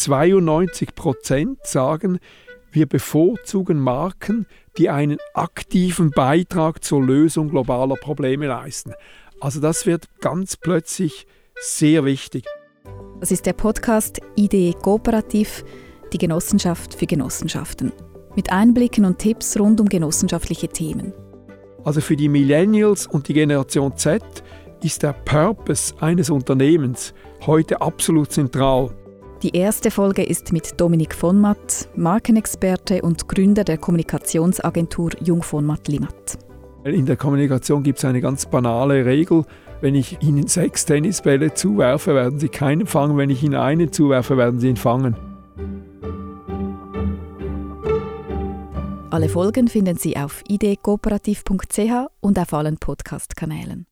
92 Prozent sagen, wir bevorzugen Marken, die einen aktiven Beitrag zur Lösung globaler Probleme leisten. Also das wird ganz plötzlich sehr wichtig. Das ist der Podcast Idee Kooperativ, die Genossenschaft für Genossenschaften. Mit Einblicken und Tipps rund um genossenschaftliche Themen. Also für die Millennials und die Generation Z ist der Purpose eines Unternehmens heute absolut zentral. Die erste Folge ist mit Dominik von Matt, Markenexperte und Gründer der Kommunikationsagentur Jung von Matt Limat. In der Kommunikation gibt es eine ganz banale Regel. Wenn ich Ihnen sechs Tennisbälle zuwerfe, werden Sie keinen fangen. Wenn ich Ihnen einen zuwerfe, werden Sie ihn fangen. Alle Folgen finden Sie auf idkooperativ.ch und auf allen Podcast-Kanälen.